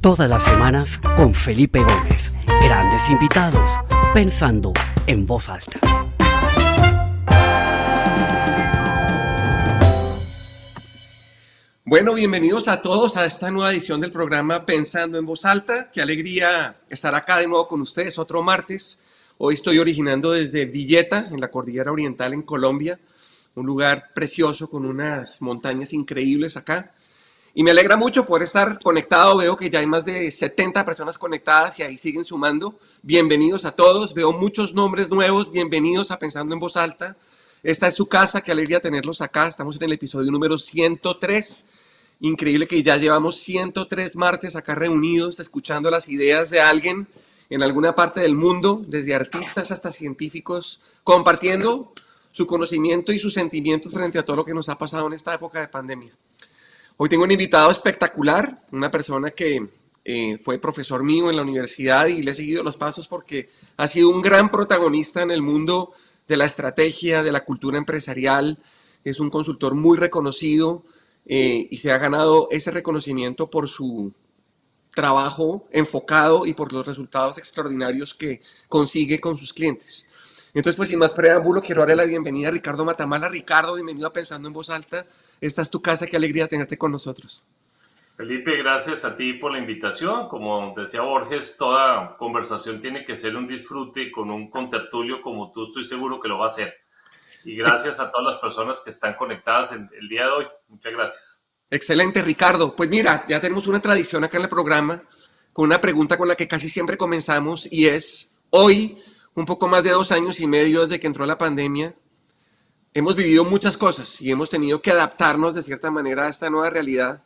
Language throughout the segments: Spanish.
Todas las semanas con Felipe Gómez. Grandes invitados, pensando en voz alta. Bueno, bienvenidos a todos a esta nueva edición del programa Pensando en Voz Alta. Qué alegría estar acá de nuevo con ustedes otro martes. Hoy estoy originando desde Villeta, en la Cordillera Oriental, en Colombia, un lugar precioso con unas montañas increíbles acá. Y me alegra mucho poder estar conectado. Veo que ya hay más de 70 personas conectadas y ahí siguen sumando. Bienvenidos a todos. Veo muchos nombres nuevos. Bienvenidos a Pensando en Voz Alta. Esta es su casa. Qué alegría tenerlos acá. Estamos en el episodio número 103. Increíble que ya llevamos 103 martes acá reunidos, escuchando las ideas de alguien en alguna parte del mundo, desde artistas hasta científicos, compartiendo su conocimiento y sus sentimientos frente a todo lo que nos ha pasado en esta época de pandemia. Hoy tengo un invitado espectacular, una persona que eh, fue profesor mío en la universidad y le he seguido los pasos porque ha sido un gran protagonista en el mundo de la estrategia, de la cultura empresarial. Es un consultor muy reconocido eh, y se ha ganado ese reconocimiento por su trabajo enfocado y por los resultados extraordinarios que consigue con sus clientes. Entonces, pues sin más preámbulo, quiero darle la bienvenida a Ricardo Matamala. Ricardo, bienvenido a Pensando en Voz Alta. Esta es tu casa, qué alegría tenerte con nosotros. Felipe, gracias a ti por la invitación. Como decía Borges, toda conversación tiene que ser un disfrute y con un contertulio como tú estoy seguro que lo va a hacer. Y gracias a todas las personas que están conectadas en el día de hoy. Muchas gracias. Excelente, Ricardo. Pues mira, ya tenemos una tradición acá en el programa con una pregunta con la que casi siempre comenzamos y es, hoy, un poco más de dos años y medio desde que entró la pandemia, hemos vivido muchas cosas y hemos tenido que adaptarnos de cierta manera a esta nueva realidad.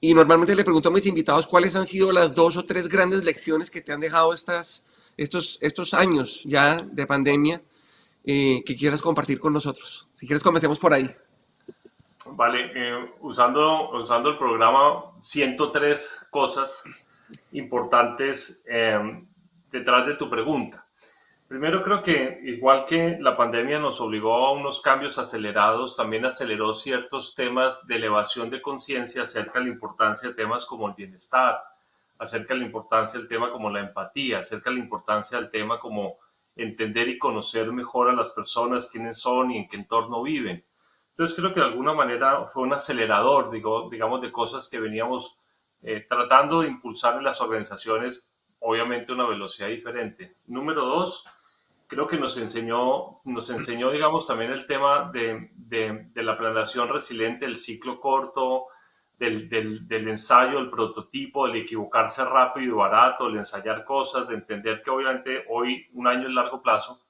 Y normalmente le pregunto a mis invitados cuáles han sido las dos o tres grandes lecciones que te han dejado estas, estos, estos años ya de pandemia eh, que quieras compartir con nosotros. Si quieres, comencemos por ahí. Vale, eh, usando, usando el programa 103 cosas importantes eh, detrás de tu pregunta. Primero creo que igual que la pandemia nos obligó a unos cambios acelerados, también aceleró ciertos temas de elevación de conciencia acerca de la importancia de temas como el bienestar, acerca de la importancia del tema como la empatía, acerca de la importancia del tema como entender y conocer mejor a las personas, quiénes son y en qué entorno viven. Entonces creo que de alguna manera fue un acelerador, digo, digamos, de cosas que veníamos eh, tratando de impulsar en las organizaciones, obviamente una velocidad diferente. Número dos, creo que nos enseñó, nos enseñó digamos, también el tema de, de, la planeación resiliente, el ciclo corto, del, del, ensayo, el prototipo, el equivocarse rápido y barato, el ensayar cosas, de entender que obviamente hoy un año es largo plazo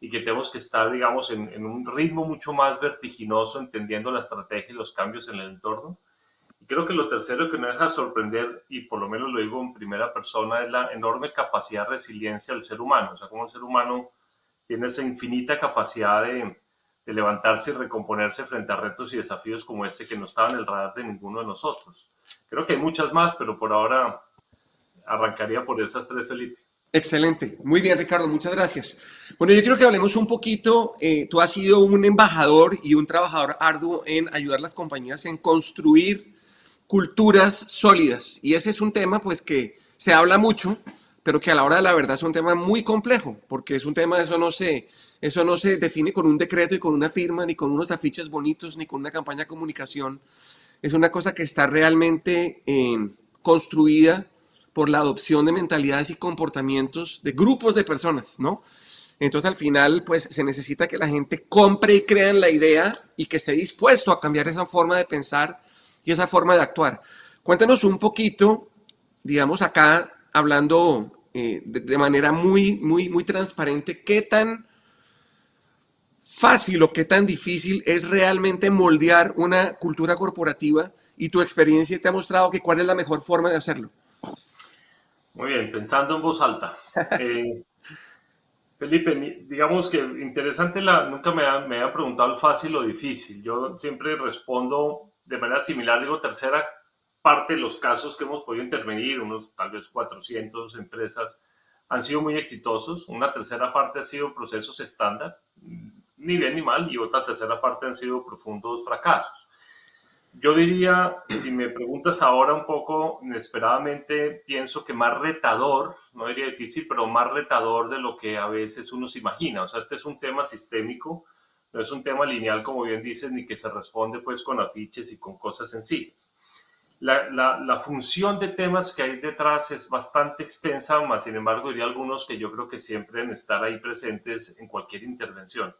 y que tenemos que estar, digamos, en, en un ritmo mucho más vertiginoso, entendiendo la estrategia y los cambios en el entorno. Creo que lo tercero que me deja sorprender, y por lo menos lo digo en primera persona, es la enorme capacidad de resiliencia del ser humano. O sea, como el ser humano tiene esa infinita capacidad de, de levantarse y recomponerse frente a retos y desafíos como este que no estaba en el radar de ninguno de nosotros. Creo que hay muchas más, pero por ahora arrancaría por esas tres, Felipe. Excelente. Muy bien, Ricardo. Muchas gracias. Bueno, yo quiero que hablemos un poquito. Eh, tú has sido un embajador y un trabajador arduo en ayudar a las compañías en construir culturas sólidas. Y ese es un tema pues que se habla mucho, pero que a la hora de la verdad es un tema muy complejo, porque es un tema, eso no se, eso no se define con un decreto y con una firma, ni con unos afiches bonitos, ni con una campaña de comunicación. Es una cosa que está realmente eh, construida por la adopción de mentalidades y comportamientos de grupos de personas, ¿no? Entonces al final pues se necesita que la gente compre y crea en la idea y que esté dispuesto a cambiar esa forma de pensar y esa forma de actuar. Cuéntanos un poquito, digamos acá, hablando eh, de, manera muy, muy, muy transparente, qué tan fácil o qué tan difícil es realmente moldear una cultura corporativa y tu experiencia te ha mostrado que cuál es la mejor forma de hacerlo. Muy bien, pensando en voz alta. Eh, Felipe, digamos que interesante, la, nunca me han, me han preguntado el fácil o difícil. Yo siempre respondo de manera similar, digo, tercera parte de los casos que hemos podido intervenir, unos tal vez 400 empresas, han sido muy exitosos. Una tercera parte ha sido procesos estándar, ni bien ni mal, y otra tercera parte han sido profundos fracasos. Yo diría, si me preguntas ahora un poco, inesperadamente, pienso que más retador, no diría difícil, pero más retador de lo que a veces uno se imagina. O sea, este es un tema sistémico, no es un tema lineal, como bien dices, ni que se responde pues con afiches y con cosas sencillas. La, la, función de temas que hay detrás es bastante extensa, más sin embargo diría algunos que yo creo que siempre deben estar ahí presentes en cualquier intervención.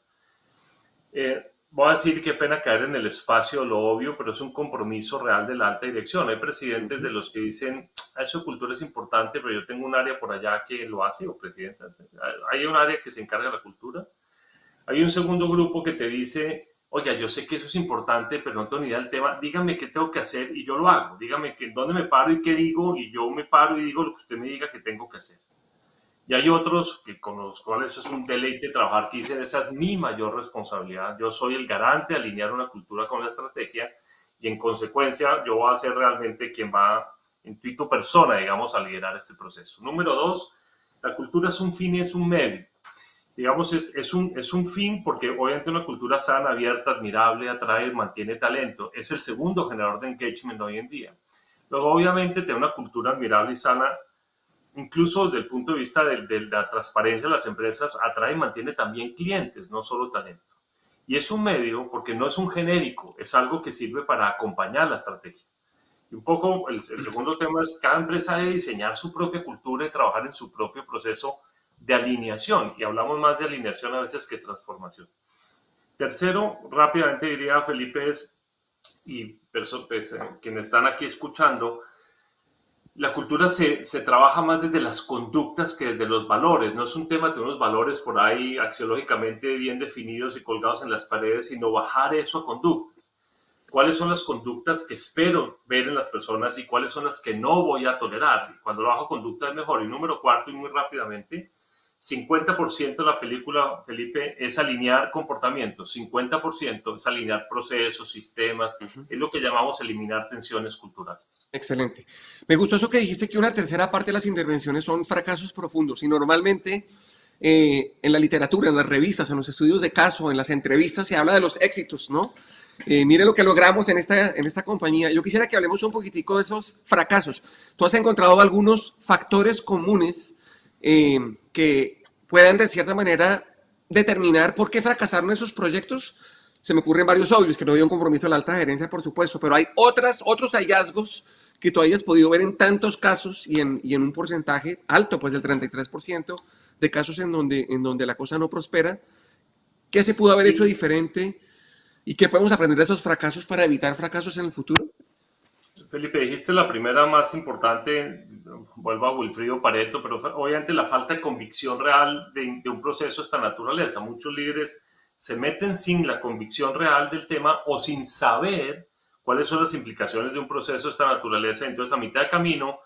Eh, voy a decir qué pena caer en el espacio, lo obvio, pero es un compromiso real de la alta dirección. Hay presidentes de los que dicen, ah, eso cultura es importante, pero yo tengo un área por allá que lo hace, o presidentas. Hay un área que se encarga de la cultura. Hay un segundo grupo que te dice, oye, yo sé que eso es importante, pero no tengo ni idea del tema, dígame qué tengo que hacer y yo lo hago. Dígame que, dónde me paro y qué digo, y yo me paro y digo lo que usted me diga que tengo que hacer. Y hay otros que con los cuales es un deleite trabajar que dicen, esa es mi mayor responsabilidad. Yo soy el garante de alinear una cultura con la estrategia y en consecuencia yo voy a ser realmente quien va en tu persona, digamos, a liderar este proceso. Número dos, la cultura es un fin y es un medio. Digamos, es, es, un, es un fin porque obviamente una cultura sana, abierta, admirable, atrae, mantiene talento. Es el segundo generador de engagement hoy en día. Luego, obviamente, tener una cultura admirable y sana incluso desde el punto de vista de, la transparencia de las empresas, atrae y mantiene también clientes, no solo talento. Y es un medio porque no es un genérico, es algo que sirve para acompañar la estrategia. Y un poco el, segundo tema es cada empresa debe diseñar su propia cultura y trabajar en su propio proceso de alineación. Y hablamos más de alineación a veces que transformación. Tercero, rápidamente diría Felipe, y pues, quienes están aquí escuchando, la cultura se, se, trabaja más desde las conductas que desde los valores. No es un tema de unos valores por ahí axiológicamente bien definidos y colgados en las paredes, sino bajar eso a conductas. ¿Cuáles son las conductas que espero ver en las personas y cuáles son las que no voy a tolerar? Cuando lo bajo conducta es mejor. Y número cuarto, y muy rápidamente, 50% de la película, Felipe, es alinear comportamientos, 50% es alinear procesos, sistemas, es lo que llamamos eliminar tensiones culturales. Excelente. Me gustó eso que dijiste que una tercera parte de las intervenciones son fracasos profundos y normalmente eh, en la literatura, en las revistas, en los estudios de caso, en las entrevistas se habla de los éxitos, ¿no? Eh, mire lo que logramos en esta, en esta compañía. Yo quisiera que hablemos un poquitico de esos fracasos. Tú has encontrado algunos factores comunes eh, que puedan de cierta manera determinar por qué fracasaron esos proyectos. Se me ocurren varios obvios, que no había un compromiso de la alta gerencia, por supuesto, pero hay otras, otros hallazgos que tú hayas podido ver en tantos casos y en, y en un porcentaje alto, pues del 33% de casos en donde, en donde la cosa no prospera. ¿Qué se pudo haber hecho diferente y qué podemos aprender de esos fracasos para evitar fracasos en el futuro? Felipe, dijiste la primera más importante, vuelvo a Wilfrido Pareto, pero obviamente la falta de convicción real de, un proceso de esta naturaleza. Muchos líderes se meten sin la convicción real del tema o sin saber cuáles son las implicaciones de un proceso de esta naturaleza. Entonces, a mitad de camino,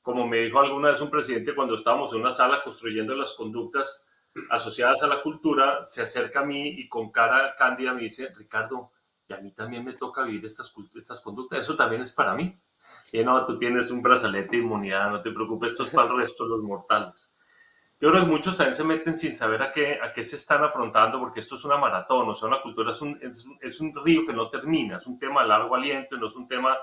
como me dijo alguna vez un presidente cuando estábamos en una sala construyendo las conductas asociadas a la cultura, se acerca a mí y con cara cándida me dice, Ricardo, y a mí también me toca vivir estas, estas conductas, eso también es para mí. Y no, tú tienes un brazalete de inmunidad, no te preocupes, esto es para el resto de los mortales. Yo creo que muchos también se meten sin saber a qué, a qué se están afrontando, porque esto es una maratón, o sea, una cultura es un, es, río que no termina, es un tema largo aliento, no es un tema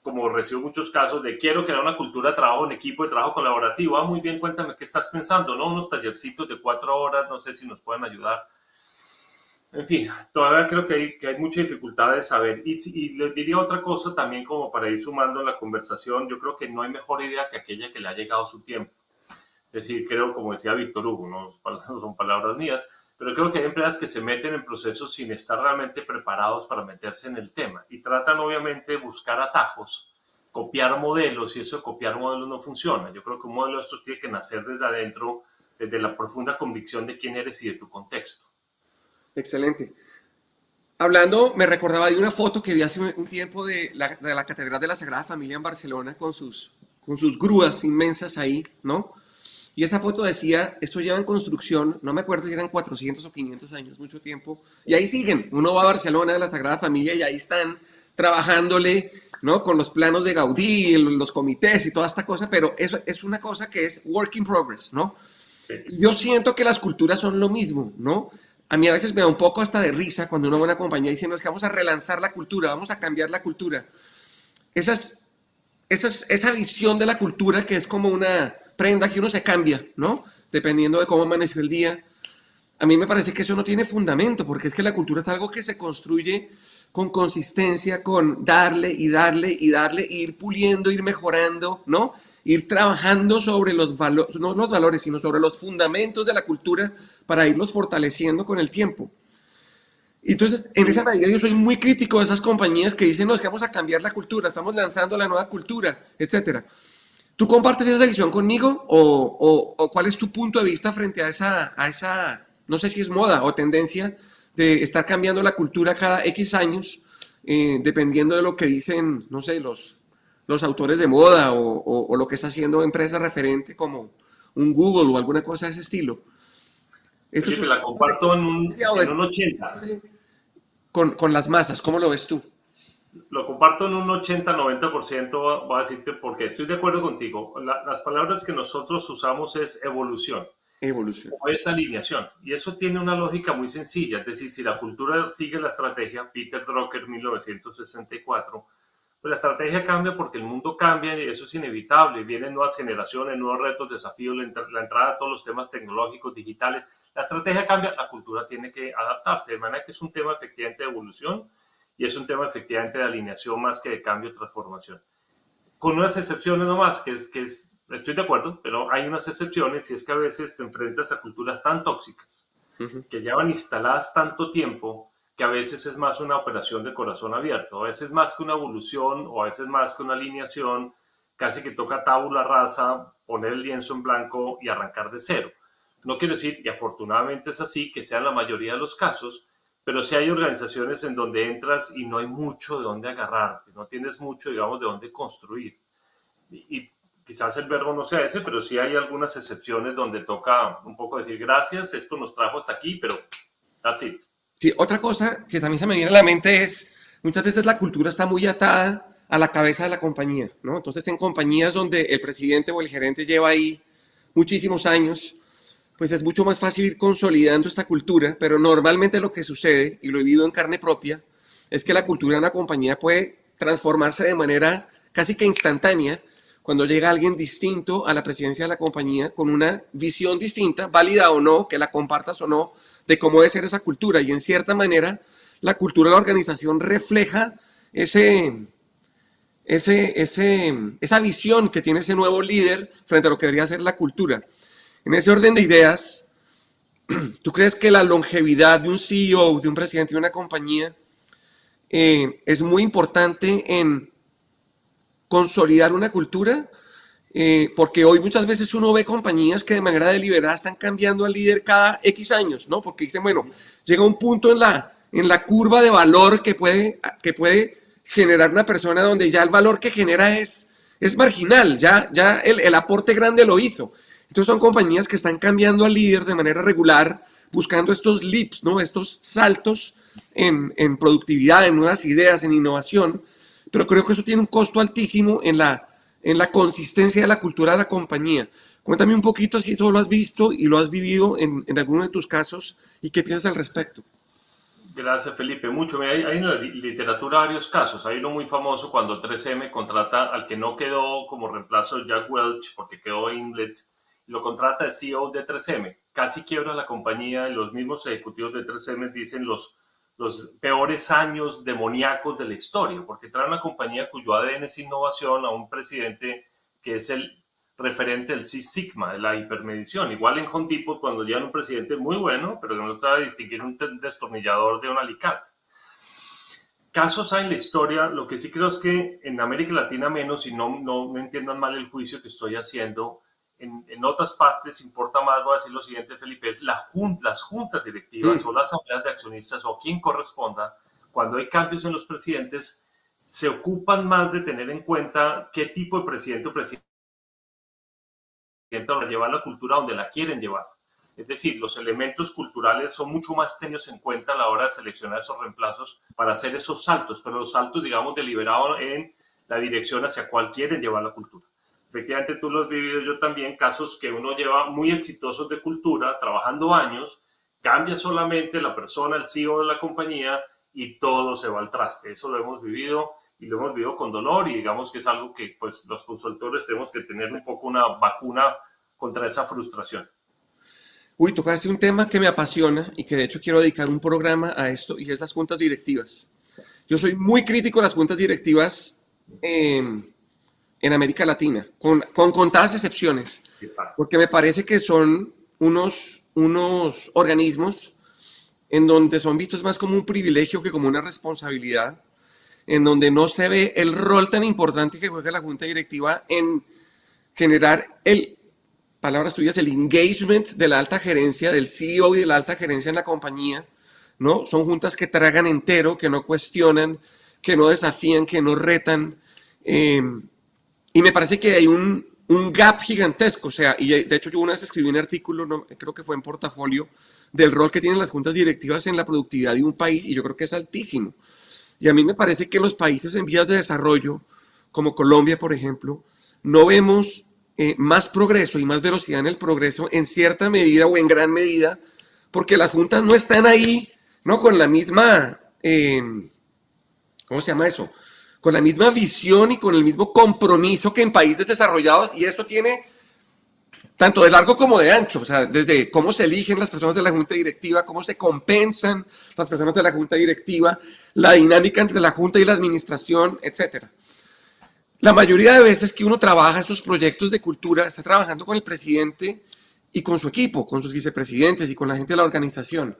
como recibo muchos casos de quiero crear una cultura de trabajo en equipo, de trabajo colaborativo. Ah, muy bien, cuéntame qué estás pensando, ¿no? Unos tallercitos de cuatro horas, no sé si nos pueden ayudar en fin, todavía creo que hay, mucha dificultad de saber. Y, y les diría otra cosa también como para ir sumando la conversación, yo creo que no hay mejor idea que aquella que le ha llegado su tiempo. Es decir, creo, como decía Víctor Hugo, no son palabras mías, pero creo que hay empresas que se meten en procesos sin estar realmente preparados para meterse en el tema y tratan obviamente de buscar atajos, copiar modelos y eso de copiar modelos no funciona. Yo creo que un modelo de estos tiene que nacer desde adentro, desde la profunda convicción de quién eres y de tu contexto. Excelente. Hablando, me recordaba de una foto que vi hace un tiempo de la, de la, Catedral de la Sagrada Familia en Barcelona con sus, con sus grúas inmensas ahí, ¿no? Y esa foto decía, esto lleva en construcción, no me acuerdo si eran 400 o 500 años, mucho tiempo, y ahí siguen. Uno va a Barcelona de la Sagrada Familia y ahí están trabajándole, ¿no? Con los planos de Gaudí, los comités y toda esta cosa, pero eso es una cosa que es work in progress, ¿no? Yo siento que las culturas son lo mismo, ¿no? A mí a veces me da un poco hasta de risa cuando una buena compañía dice, no, es que vamos a relanzar la cultura, vamos a cambiar la cultura. Esas, esas, esa visión de la cultura que es como una prenda que uno se cambia, ¿no? Dependiendo de cómo amaneció el día. A mí me parece que eso no tiene fundamento, porque es que la cultura es algo que se construye con consistencia, con darle y darle y darle, ir puliendo, ir mejorando, ¿no? Ir trabajando sobre los valores, no los valores, sino sobre los fundamentos de la cultura para irlos fortaleciendo con el tiempo. Entonces, en esa medida yo soy muy crítico de esas compañías que dicen, nos vamos a cambiar la cultura, estamos lanzando la nueva cultura, etcétera. ¿Tú compartes esa visión conmigo o, o, cuál es tu punto de vista frente a esa, a esa, no sé si es moda o tendencia de estar cambiando la cultura cada X años, eh, dependiendo de lo que dicen, no sé, los, los autores de moda o, o, lo que está haciendo empresa referente como un Google o alguna cosa de ese estilo? Esto la comparto en un, en un 80. Con, con, las masas, ¿cómo lo ves tú? Lo comparto en un 80-90%, voy a decirte porque estoy de acuerdo contigo. las palabras que nosotros usamos es evolución. Evolución. O es alineación. Y eso tiene una lógica muy sencilla. Es decir, si la cultura sigue la estrategia, Peter Drucker, 1964, pues la estrategia cambia porque el mundo cambia y eso es inevitable. Vienen nuevas generaciones, nuevos retos, desafíos, la, entrada de todos los temas tecnológicos, digitales. La estrategia cambia, la cultura tiene que adaptarse. De manera que es un tema efectivamente de evolución y es un tema efectivamente de alineación más que de cambio transformación. Con unas excepciones nomás, que es, que es, estoy de acuerdo, pero hay unas excepciones y es que a veces te enfrentas a culturas tan tóxicas que llevan instaladas tanto tiempo que a veces es más una operación de corazón abierto, a veces más que una evolución o a veces más que una alineación, casi que toca tabula rasa, poner el lienzo en blanco y arrancar de cero. No quiero decir, y afortunadamente es así, que sea la mayoría de los casos, pero sí hay organizaciones en donde entras y no hay mucho de dónde agarrarte, no tienes mucho, digamos, de dónde construir. Y, quizás el verbo no sea ese, pero sí hay algunas excepciones donde toca un poco decir gracias, esto nos trajo hasta aquí, pero that's it. Sí, otra cosa que también se me viene a la mente es, muchas veces la cultura está muy atada a la cabeza de la compañía, ¿no? Entonces, en compañías donde el presidente o el gerente lleva ahí muchísimos años, pues es mucho más fácil ir consolidando esta cultura, pero normalmente lo que sucede, y lo he vivido en carne propia, es que la cultura de una compañía puede transformarse de manera casi que instantánea cuando llega alguien distinto a la presidencia de la compañía con una visión distinta, válida o no, que la compartas o no, de cómo debe ser esa cultura. Y en cierta manera, la cultura de la organización refleja ese, ese, ese, esa visión que tiene ese nuevo líder frente a lo que debería ser la cultura. En ese orden de ideas, ¿tú crees que la longevidad de un CEO, de un presidente de una compañía, eh, es muy importante en consolidar una cultura? Eh, porque hoy muchas veces uno ve compañías que de manera deliberada están cambiando al líder cada X años, ¿no? Porque dicen, bueno, llega un punto en la, en la curva de valor que puede, que puede generar una persona donde ya el valor que genera es, es marginal, ya, ya el, el aporte grande lo hizo. Entonces son compañías que están cambiando al líder de manera regular, buscando estos leaps, ¿no? estos saltos en, en, productividad, en nuevas ideas, en innovación. Pero creo que eso tiene un costo altísimo en la, en la consistencia de la cultura de la compañía. Cuéntame un poquito si eso lo has visto y lo has vivido en, en alguno de tus casos y qué piensas al respecto. Gracias, Felipe. Mucho. hay, hay, en la literatura varios casos. Hay uno muy famoso cuando 3M contrata al que no quedó como reemplazo Jack Welch porque quedó Inlet lo contrata el CEO de 3M. Casi quiebra la compañía y los mismos ejecutivos de 3M dicen los, los peores años demoníacos de la historia, porque trae una compañía cuyo ADN es innovación a un presidente que es el referente del Six Sigma, de la hipermedición. Igual en Home cuando llegan un presidente muy bueno, pero que no sabe distinguir un destornillador de un alicate. Casos hay en la historia, lo que sí creo es que en América Latina menos, y no, no me entiendan mal el juicio que estoy haciendo, en, otras partes importa más, voy a decir lo siguiente, Felipe, la las juntas directivas o las asambleas de accionistas o quien corresponda, cuando hay cambios en los presidentes, se ocupan más de tener en cuenta qué tipo de presidente o presidente va a llevar la cultura donde la quieren llevar. Es decir, los elementos culturales son mucho más tenidos en cuenta a la hora de seleccionar esos reemplazos para hacer esos saltos, pero los saltos, digamos, deliberados en la dirección hacia cuál quieren llevar la cultura efectivamente tú lo has vivido yo también, casos que uno lleva muy exitosos de cultura, trabajando años, Cambia solamente la persona, el CEO de la compañía y todo se va al traste. Eso lo hemos vivido y lo hemos vivido con dolor y digamos que es algo que pues los consultores tenemos que tener un poco una vacuna contra esa frustración. Uy, tocaste un tema que me apasiona y que de hecho quiero dedicar un programa a esto y es las juntas directivas. Yo soy muy crítico de las juntas directivas en, en América Latina, con, con contadas excepciones, porque me parece que son unos, unos organismos en donde son vistos más como un privilegio que como una responsabilidad, en donde no se ve el rol tan importante que juega la junta directiva en generar el palabras tuyas, el engagement de la alta gerencia, del CEO y de la alta gerencia en la compañía, ¿no? Son juntas que tragan entero, que no cuestionan, que no desafían, que no retan. Eh, y me parece que hay un, un, gap gigantesco, o sea, y de hecho yo una vez escribí un artículo, no, creo que fue en portafolio, del rol que tienen las juntas directivas en la productividad de un país, y yo creo que es altísimo. Y a mí me parece que los países en vías de desarrollo, como Colombia, por ejemplo, no vemos eh, más progreso y más velocidad en el progreso en cierta medida o en gran medida, porque las juntas no están ahí, ¿no? Con la misma, eh, ¿cómo se llama eso? Con la misma visión y con el mismo compromiso que en países desarrollados, y esto tiene tanto de largo como de ancho, o sea, desde cómo se eligen las personas de la junta directiva, cómo se compensan las personas de la junta directiva, la dinámica entre la junta y la administración, etcétera. La mayoría de veces que uno trabaja estos proyectos de cultura, está trabajando con el presidente y con su equipo, con sus vicepresidentes y con la gente de la organización.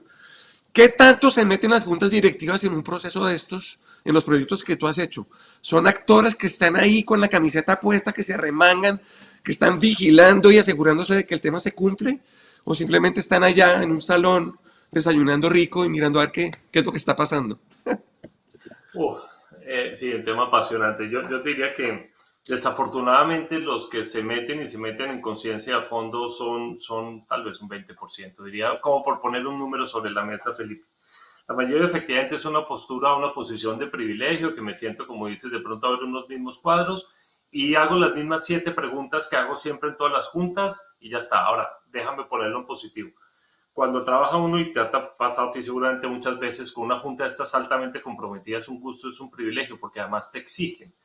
¿Qué tanto se meten las juntas directivas en un proceso de estos, en los proyectos que tú has hecho? Son actores que están ahí con la camiseta puesta, que se remangan, que están vigilando y asegurándose de que el tema se cumple, o simplemente están allá en un salón desayunando rico y mirando a ver qué, qué es lo que está pasando. Eh, sí, un tema apasionante. Yo, yo diría que desafortunadamente los que se meten y se meten en conciencia a fondo son, son tal vez un 20%, diría, como por poner un número sobre la mesa, Felipe. La mayoría efectivamente es una postura, una posición de privilegio, que me siento, como dices, de pronto a ver unos mismos cuadros y hago las mismas siete preguntas que hago siempre en todas las juntas y ya está. Ahora, déjame ponerlo en positivo cuando trabaja uno y te ha pasado ti seguramente muchas veces con una junta de estas altamente comprometidas, es un gusto, es un privilegio, porque además te exigen.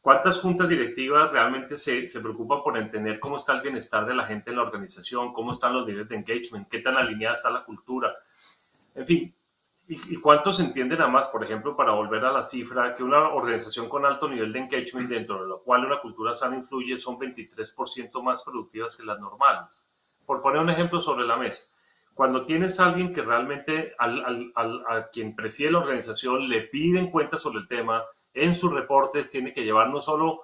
¿Cuántas juntas directivas realmente se, se preocupan por entender cómo está el bienestar de la gente en la organización, cómo están los niveles de engagement, qué tan alineada está la cultura? En fin, ¿y, cuántos entienden además, por ejemplo, para volver a la cifra, que una organización con alto nivel de engagement, dentro de la cual una cultura sana influye, son 23% más productivas que las normales? Por poner un ejemplo sobre la mesa cuando tienes a alguien que realmente al, al, a quien preside la organización le piden cuentas sobre el tema, en sus reportes tiene que llevar no solo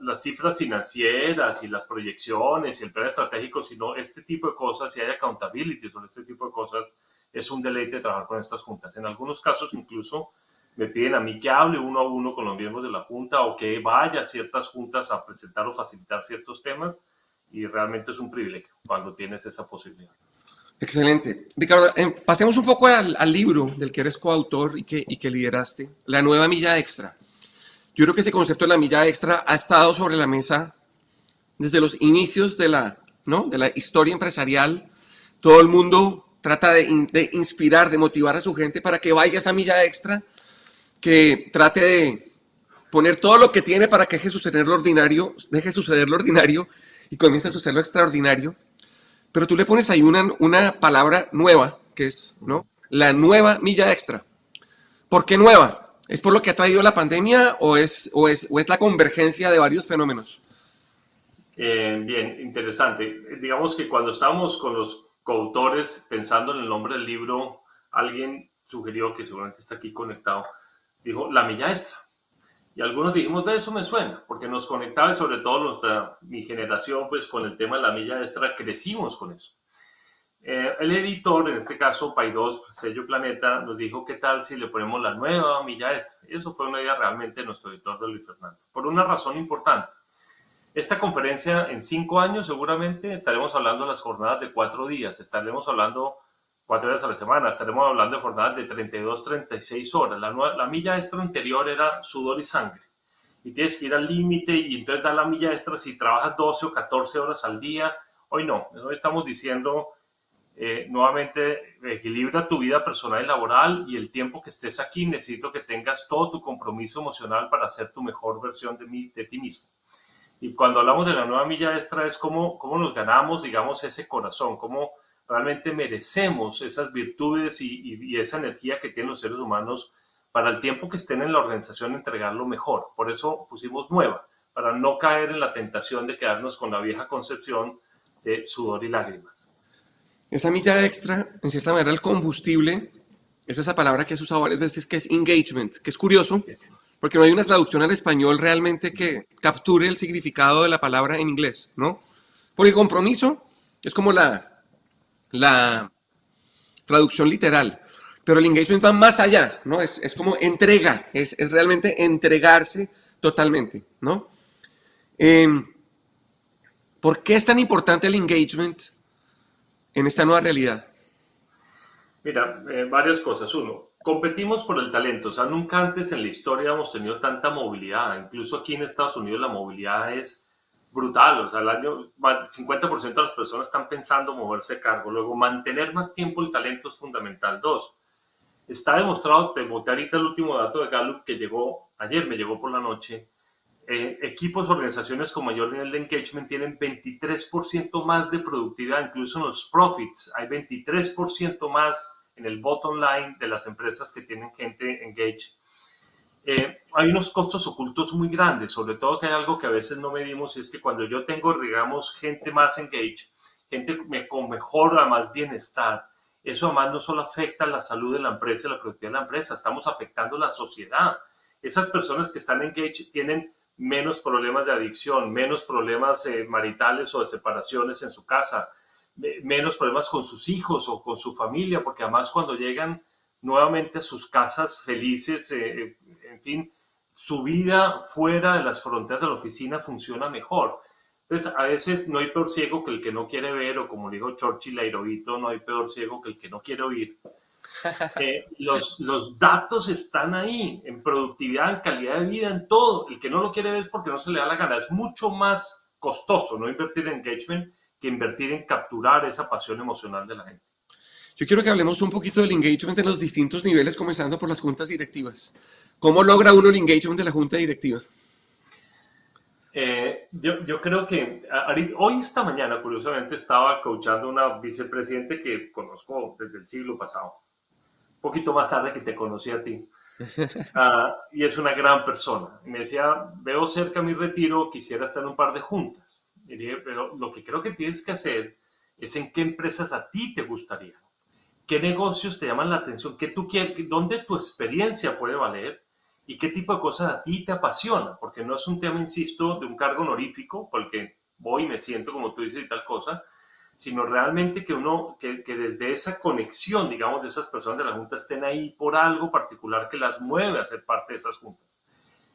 las cifras financieras y las proyecciones y el plan estratégico, sino este tipo de cosas, si hay accountability sobre este tipo de cosas, es un deleite trabajar con estas juntas. En algunos casos incluso me piden a mí que hable uno a uno con los miembros de la junta o que vaya a ciertas juntas a presentar o facilitar ciertos temas y realmente es un privilegio cuando tienes esa posibilidad. Excelente. Ricardo, em, pasemos un poco al, libro del que eres coautor y que, y que lideraste, La nueva milla extra. Yo creo que ese concepto de la milla extra ha estado sobre la mesa desde los inicios de la, ¿no? de la historia empresarial. Todo el mundo trata de, inspirar, de motivar a su gente para que vaya esa milla extra, que trate de poner todo lo que tiene para que deje suceder lo ordinario, deje suceder lo ordinario y comience a suceder lo extraordinario pero tú le pones ahí una, una palabra nueva, que es, ¿no? La nueva milla extra. ¿Por qué nueva? ¿Es por lo que ha traído la pandemia o es, o es, o es la convergencia de varios fenómenos? Eh, bien, interesante. Digamos que cuando estábamos con los coautores pensando en el nombre del libro, alguien sugirió, que seguramente está aquí conectado, dijo la milla extra. Y algunos dijimos, de eso me suena, porque nos conectaba sobre todo nuestra, mi generación, pues con el tema de la milla extra, crecimos con eso. Eh, el editor, en este caso Pay2, sello Planeta, nos dijo, ¿qué tal si le ponemos la nueva milla extra? Y eso fue una idea realmente de nuestro editor Luis Fernando, por una razón importante. Esta conferencia en cinco años seguramente estaremos hablando de las jornadas de cuatro días, estaremos hablando cuatro días a la semana. Estaremos hablando de jornadas de 32, 36 horas. La, la milla extra anterior era sudor y sangre. Y tienes que ir al límite y entonces dar la milla extra si trabajas 12 o 14 horas al día. Hoy no. Hoy estamos diciendo eh, nuevamente equilibra tu vida personal y laboral y el tiempo que estés aquí necesito que tengas todo tu compromiso emocional para ser tu mejor versión de, mí, de ti mismo. Y cuando hablamos de la nueva milla extra es cómo, cómo nos ganamos, digamos, ese corazón, cómo realmente merecemos esas virtudes y, y, esa energía que tienen los seres humanos para el tiempo que estén en la organización entregarlo mejor. Por eso pusimos nueva, para no caer en la tentación de quedarnos con la vieja concepción de sudor y lágrimas. Esa milla extra, en cierta manera, el combustible, es esa palabra que has usado varias veces, que es engagement, que es curioso, porque no hay una traducción al español realmente que capture el significado de la palabra en inglés, ¿no? Porque compromiso es como la, la traducción literal, pero el engagement va más allá, ¿no? Es, es como entrega, es, es, realmente entregarse totalmente, ¿no? Eh, ¿Por qué es tan importante el engagement en esta nueva realidad? Mira, eh, varias cosas. Uno, competimos por el talento. O sea, nunca antes en la historia hemos tenido tanta movilidad. Incluso aquí en Estados Unidos la movilidad es brutal. O sea, el año, 50% de las personas están pensando moverse de cargo. Luego, mantener más tiempo el talento es fundamental. Dos, está demostrado, te boté ahorita el último dato de Gallup que llegó ayer, me llegó por la noche, eh, equipos, organizaciones con mayor nivel de engagement tienen 23% más de productividad, incluso en los profits. Hay 23% más en el bottom line de las empresas que tienen gente engaged. Eh, hay unos costos ocultos muy grandes, sobre todo que hay algo que a veces no medimos y es que cuando yo tengo, digamos, gente más engaged, gente con mejor, más bienestar, eso además no solo afecta la salud de la empresa y la productividad de la empresa, estamos afectando la sociedad. Esas personas que están engaged tienen menos problemas de adicción, menos problemas eh, maritales o de separaciones en su casa, menos problemas con sus hijos o con su familia, porque además cuando llegan nuevamente a sus casas felices, eh, eh, en fin, su vida fuera de las fronteras de la oficina funciona mejor. Entonces, a veces no hay peor ciego que el que no quiere ver, o como dijo Churchill, Aerovito, no hay peor ciego que el que no quiere oír. Eh, los, los datos están ahí, en productividad, en calidad de vida, en todo. El que no lo quiere ver es porque no se le da la gana. Es mucho más costoso no invertir en engagement que invertir en capturar esa pasión emocional de la gente. Yo quiero que hablemos un poquito del engagement en los distintos niveles, comenzando por las juntas directivas. ¿Cómo logra uno el engagement de la junta directiva? Eh, yo, yo, creo que hoy esta mañana, curiosamente, estaba coachando una vicepresidente que conozco desde el siglo pasado poquito más tarde que te conocí a ti. Ah, y es una gran persona. Me decía, veo cerca mi retiro, quisiera estar en un par de juntas. Y dije, pero lo que creo que tienes que hacer es en qué empresas a ti te gustaría. ¿Qué negocios te llaman la atención? ¿Qué tú quieres? ¿Dónde tu experiencia puede valer? ¿Y qué tipo de cosas a ti te apasiona? Porque no es un tema, insisto, de un cargo honorífico, porque voy y me siento como tú dices y tal cosa, sino realmente que uno, que, que, desde esa conexión, digamos, de esas personas de la Junta estén ahí por algo particular que las mueve a ser parte de esas juntas.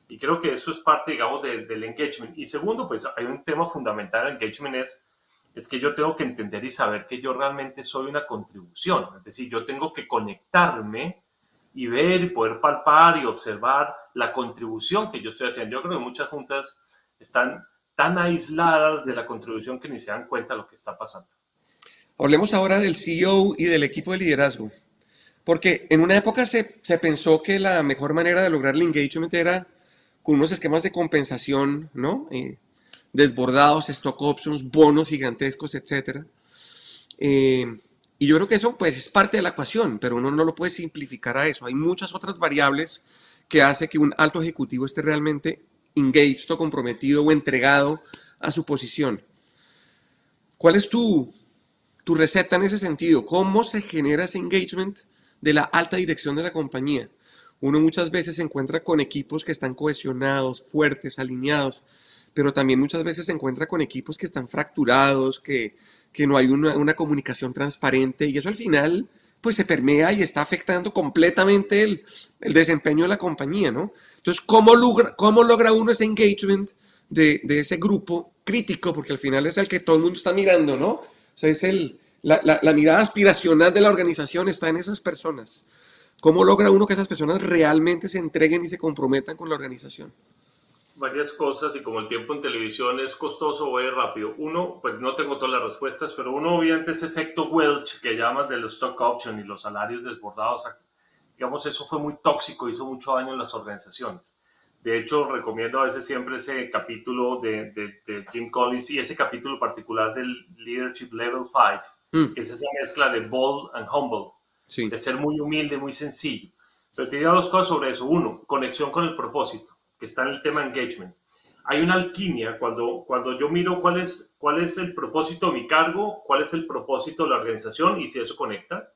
Y creo que eso es parte, digamos, del engagement. Y segundo, pues hay un tema fundamental en engagement es, es que yo tengo que entender y saber que yo realmente soy una contribución. Es decir, yo tengo que conectarme y ver y poder palpar y observar la contribución que yo estoy haciendo. Yo creo que muchas juntas están tan aisladas de la contribución que ni se dan cuenta de lo que está pasando. Hablemos ahora del CEO y del equipo de liderazgo. Porque en una época se, se, pensó que la mejor manera de lograr el engagement era con unos esquemas de compensación, ¿no? Eh, desbordados, stock options, bonos gigantescos, etc. Eh, y yo creo que eso pues es parte de la ecuación, pero uno no lo puede simplificar a eso. Hay muchas otras variables que hace que un alto ejecutivo esté realmente engaged o comprometido o entregado a su posición. ¿Cuál es tu, tu receta en ese sentido? ¿Cómo se genera ese engagement de la alta dirección de la compañía? Uno muchas veces se encuentra con equipos que están cohesionados, fuertes, alineados, pero también muchas veces se encuentra con equipos que están fracturados, que, que no hay una, una, comunicación transparente y eso al final pues se permea y está afectando completamente el, el desempeño de la compañía, ¿no? Entonces, ¿cómo logra, cómo logra uno ese engagement de, de, ese grupo crítico? Porque al final es el que todo el mundo está mirando, ¿no? O sea, es el, la, la, la mirada aspiracional de la organización está en esas personas. ¿Cómo logra uno que esas personas realmente se entreguen y se comprometan con la organización? Varias cosas y como el tiempo en televisión es costoso, voy rápido. Uno, pues no tengo todas las respuestas, pero uno obviamente ese efecto Welch que llamas de los stock option y los salarios desbordados, digamos, eso fue muy tóxico, hizo mucho daño en las organizaciones. De hecho, recomiendo a veces siempre ese capítulo de, de, Jim Collins y ese capítulo particular del Leadership Level 5, mm. que es esa mezcla de bold and humble, de ser muy humilde, muy sencillo. Pero te diría dos cosas sobre eso. Uno, conexión con el propósito, que está en el tema engagement. Hay una alquimia cuando, cuando yo miro cuál es, cuál es el propósito de mi cargo, cuál es el propósito de la organización y si eso conecta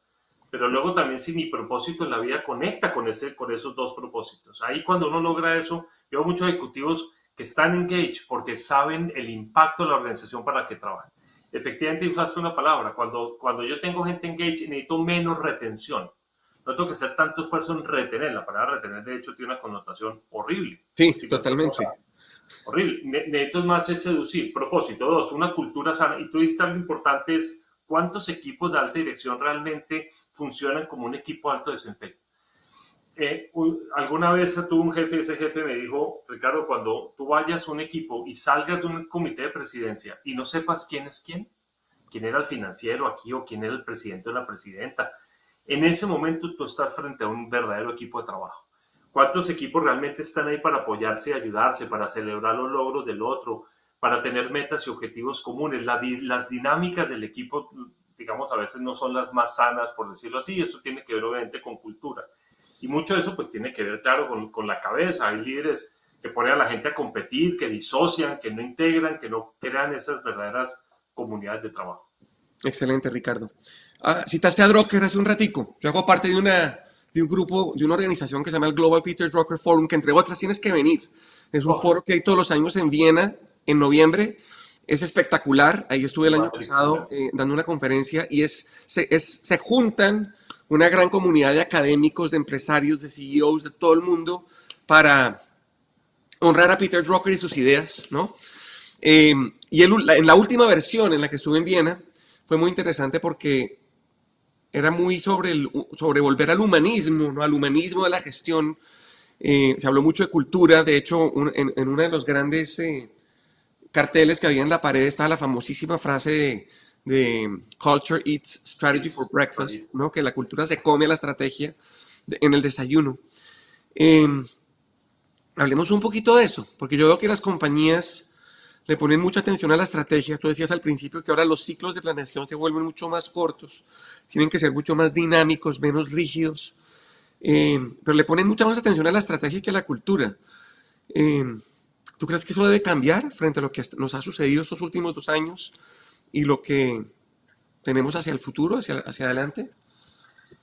pero luego también si mi propósito en la vida conecta con, ese, con esos dos propósitos. Ahí cuando uno logra eso, yo veo muchos ejecutivos que están engaged porque saben el impacto de la organización para la que trabajan. Efectivamente, usaste una palabra, cuando, cuando yo tengo gente engaged necesito menos retención. No tengo que hacer tanto esfuerzo en retener. La palabra retener, de hecho, tiene una connotación horrible. Sí, totalmente. Horrible. necesito más es seducir. Propósito. Dos, una cultura sana. Y tú dijiste algo importante es cuántos equipos de alta dirección realmente funcionan como un equipo de alto desempeño. Eh, alguna vez tuve un jefe, ese jefe me dijo, Ricardo, cuando tú vayas a un equipo y salgas de un comité de presidencia y no sepas quién es quién, quién era el financiero aquí o quién era el presidente o la presidenta, en ese momento tú estás frente a un verdadero equipo de trabajo. ¿Cuántos equipos realmente están ahí para apoyarse y ayudarse, para celebrar los logros del otro, para tener metas y objetivos comunes. las dinámicas del equipo, digamos, a veces no son las más sanas, por decirlo así, eso tiene que ver obviamente con cultura. Y mucho de eso pues tiene que ver, claro, con, con la cabeza. Hay líderes que ponen a la gente a competir, que disocian, que no integran, que no crean esas verdaderas comunidades de trabajo. Excelente, Ricardo. Ah, citaste a Drucker hace un ratico. Yo hago parte de, una, de un grupo, de una organización que se llama el Global Peter Drucker Forum, que entre otras tienes que venir. Es un oh. foro que hay todos los años en Viena, en noviembre. Es espectacular. Ahí estuve el año pasado eh, dando una conferencia y es se, es, se juntan una gran comunidad de académicos, de empresarios, de CEOs de todo el mundo para honrar a Peter Drucker y sus ideas, ¿no? Em, y en la última versión en la que estuve en Viena fue muy interesante porque era muy sobre, el, sobre volver al humanismo, ¿no? al humanismo de la gestión. Eh, se habló mucho de cultura, de hecho, en, en, una de los grandes eh, carteles que había en la pared estaba la famosísima frase de, Culture Eats Strategy for Breakfast, ¿no? que la cultura se come la estrategia en el desayuno. Em, hablemos un poquito de eso, porque yo veo que las compañías le ponen mucha atención a la estrategia. Tú decías al principio que ahora los ciclos de planeación se vuelven mucho más cortos, tienen que ser mucho más dinámicos, menos rígidos, em, pero le ponen mucha más atención a la estrategia que a la cultura. Eh, ¿Tú crees que eso debe cambiar frente a lo que nos ha sucedido estos últimos dos años y lo que tenemos hacia el futuro, hacia, hacia adelante?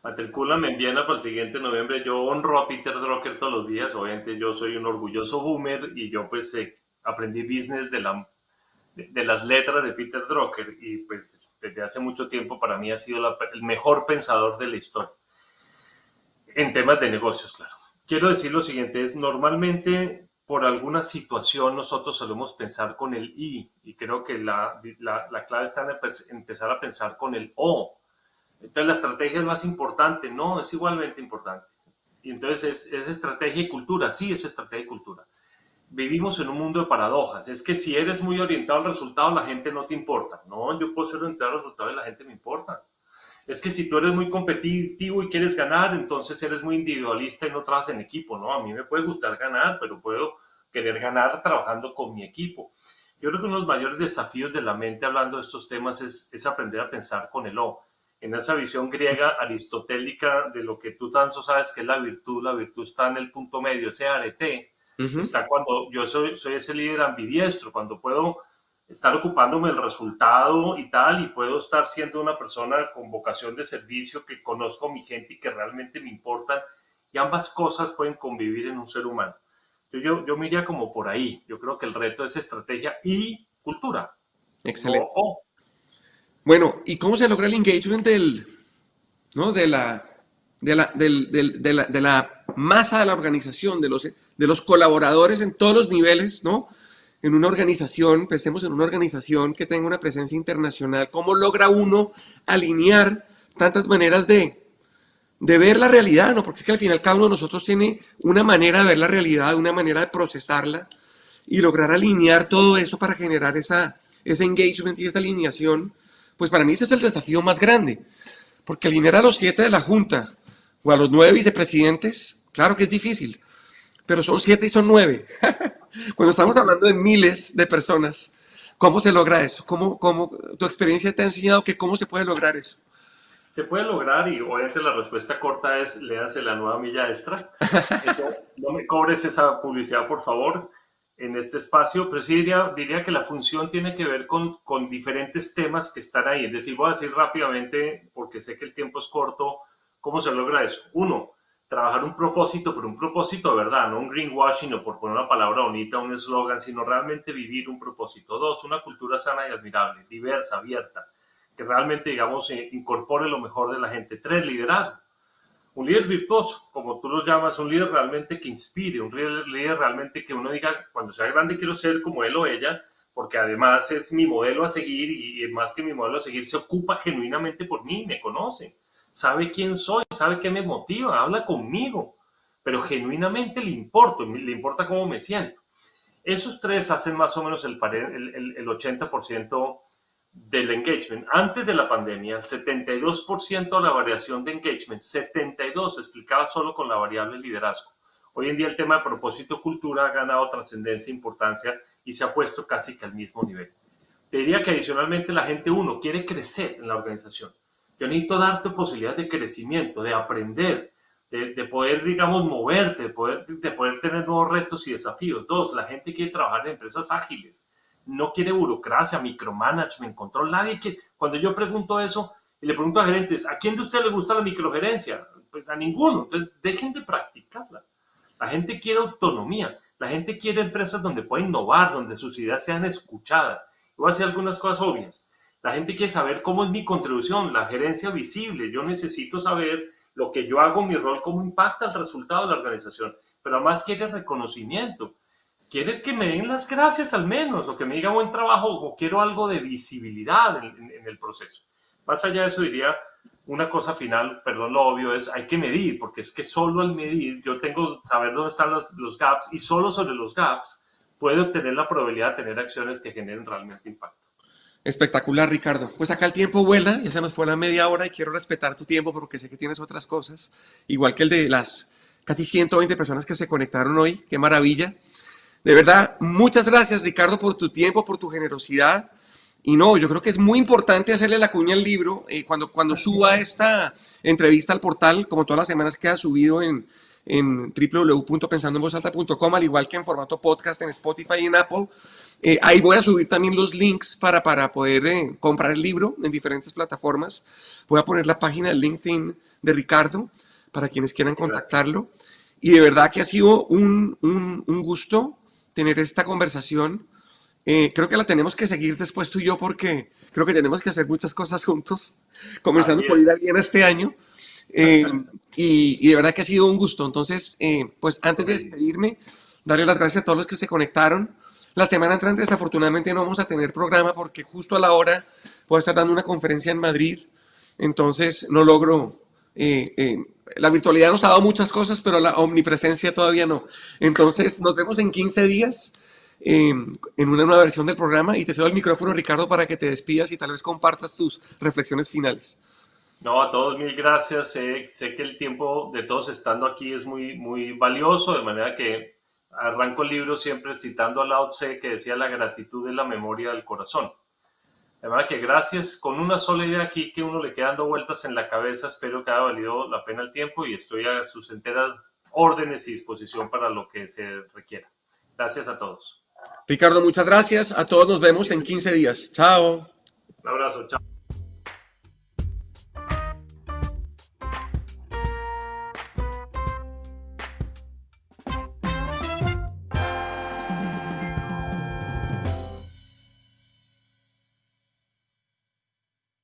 Matricúlame en Viena para el siguiente noviembre. Yo honro a Peter Drucker todos los días. Obviamente yo soy un orgulloso boomer y yo pues eh, aprendí business de, la, de, las letras de Peter Drucker y pues desde hace mucho tiempo para mí ha sido el mejor pensador de la historia. En temas de negocios, claro. Quiero decir lo siguiente, es normalmente por alguna situación nosotros solemos pensar con el I y creo que la, la, clave está en empezar a pensar con el O. Entonces la estrategia es más importante, no, es igualmente importante. Y entonces es, es estrategia y cultura, sí, es estrategia y cultura. Vivimos en un mundo de paradojas. Es que si eres muy orientado al resultado, la gente no te importa. No, yo puedo ser orientado al resultado y la gente me importa. Es que si tú eres muy competitivo y quieres ganar, entonces eres muy individualista y no trabajas en equipo, ¿no? A mí me puede gustar ganar, pero puedo querer ganar trabajando con mi equipo. Yo creo que uno de los mayores desafíos de la mente hablando de estos temas es, es aprender a pensar con el O. En esa visión griega aristotélica de lo que tú tanto sabes que es la virtud, la virtud está en el punto medio, ese arete, está cuando yo soy, soy ese líder ambidiestro, cuando puedo estar ocupándome el resultado y tal, y puedo estar siendo una persona con vocación de servicio, que conozco a mi gente y que realmente me importan, y ambas cosas pueden convivir en un ser humano. Yo, yo, me iría como por ahí. Yo creo que el reto es estrategia y cultura. Excelente. Bueno, ¿y cómo se logra el engagement del, ¿no? de, la, de, la, de la masa de la organización, de los, de los colaboradores en todos los niveles, ¿no? en una organización, pensemos en una organización que tenga una presencia internacional, ¿cómo logra uno alinear tantas maneras de, de ver la realidad? ¿no? Porque es que al final cada uno de nosotros tiene una manera de ver la realidad, una manera de procesarla. y lograr alinear todo eso para generar esa, ese engagement y esa alineación, pues para mí ese es el desafío más grande. Porque alinear a los siete de la Junta o a los nueve vicepresidentes, claro que es difícil, pero son siete y son nueve. Cuando estamos hablando de miles de personas, ¿cómo se logra eso? ¿Cómo, cómo, tu experiencia te ha enseñado que cómo se puede lograr eso? Se puede lograr y obviamente la respuesta corta es léanse la nueva milla extra. no me cobres esa publicidad, por favor, en este espacio. Pero sí diría, diría que la función tiene que ver con, con diferentes temas que están ahí. Es decir, voy a decir rápidamente, porque sé que el tiempo es corto, cómo se logra eso. Uno, trabajar un propósito, pero un propósito de verdad, no un greenwashing o por poner una palabra bonita, un eslogan, sino realmente vivir un propósito. Dos, una cultura sana y admirable, diversa, abierta que realmente, digamos, incorpore lo mejor de la gente. Tres, liderazgo. Un líder virtuoso, como tú lo llamas, un líder realmente que inspire, un líder realmente que uno diga, cuando sea grande quiero ser como él o ella, porque además es mi modelo a seguir y más que mi modelo a seguir, se ocupa genuinamente por mí, me conoce, sabe quién soy, sabe qué me motiva, habla conmigo, pero genuinamente le importa, le importa cómo me siento. Esos tres hacen más o menos el 80% del engagement. Antes de la pandemia, el 72% de la variación de engagement, 72 explicaba solo con la variable liderazgo. Hoy en día el tema de propósito cultura ha ganado trascendencia e importancia y se ha puesto casi que al mismo nivel. Te diría que adicionalmente la gente, uno, quiere crecer en la organización. Yo necesito darte posibilidad de crecimiento, de aprender, de, poder, digamos, moverte, de poder, de poder tener nuevos retos y desafíos. Dos, la gente quiere trabajar en empresas ágiles no quiere burocracia, micromanagement, control. Nadie quiere. Cuando yo pregunto eso y le pregunto a gerentes, ¿a quién de ustedes le gusta la microgerencia? Pues a ninguno. Entonces, dejen de practicarla. La gente quiere autonomía. La gente quiere empresas donde pueda innovar, donde sus ideas sean escuchadas. voy a decir algunas cosas obvias. La gente quiere saber cómo es mi contribución, la gerencia visible. Yo necesito saber lo que yo hago, mi rol, cómo impacta el resultado de la organización. Pero además quiere reconocimiento quiere que me den las gracias al menos, o que me diga buen trabajo, o quiero algo de visibilidad en, el proceso. Más allá de eso diría, una cosa final, perdón lo obvio, es hay que medir, porque es que solo al medir yo tengo saber dónde están los, gaps y solo sobre los gaps puedo tener la probabilidad de tener acciones que generen realmente impacto. Espectacular, Ricardo. Pues acá el tiempo vuela, ya se nos fue la media hora y quiero respetar tu tiempo porque sé que tienes otras cosas, igual que el de las casi 120 personas que se conectaron hoy. Qué maravilla. De verdad, muchas gracias Ricardo por tu tiempo, por tu generosidad. Y no, yo creo que es muy importante hacerle la cuña al libro. Eh, cuando, cuando suba esta entrevista al portal, como todas las semanas que ha subido en, en www.pensandoenvozalta.com, al igual que en formato podcast en Spotify y en Apple, eh, ahí voy a subir también los links para, para poder eh, comprar el libro en diferentes plataformas. Voy a poner la página de LinkedIn de Ricardo para quienes quieran contactarlo. Y de verdad que ha sido un, un, un gusto tener esta conversación. Eh, creo que la tenemos que seguir después tú y yo porque creo que tenemos que hacer muchas cosas juntos, comenzando por ir a bien este año. Eh, y, de verdad que ha sido un gusto. Entonces, eh, pues antes de despedirme, darle las gracias a todos los que se conectaron. La semana entrante desafortunadamente no vamos a tener programa porque justo a la hora voy a estar dando una conferencia en Madrid. Entonces no logro la virtualidad nos ha dado muchas cosas, pero la omnipresencia todavía no. Entonces, nos vemos en 15 días em, en una nueva versión del programa y te cedo el micrófono, Ricardo, para que te despidas y tal vez compartas tus reflexiones finales. No, a todos mil gracias. Sé, sé que el tiempo de todos estando aquí es muy, muy valioso, de manera que arranco el libro siempre citando a Lao Tse que decía la gratitud es la memoria del corazón. Además que gracias, con una sola idea aquí que uno le queda dando vueltas en la cabeza, espero que haya valido la pena el tiempo y estoy a sus enteras órdenes y disposición para lo que se requiera. Gracias a todos. Ricardo, muchas gracias. A todos nos vemos en 15 días. Chao. Un abrazo, chao.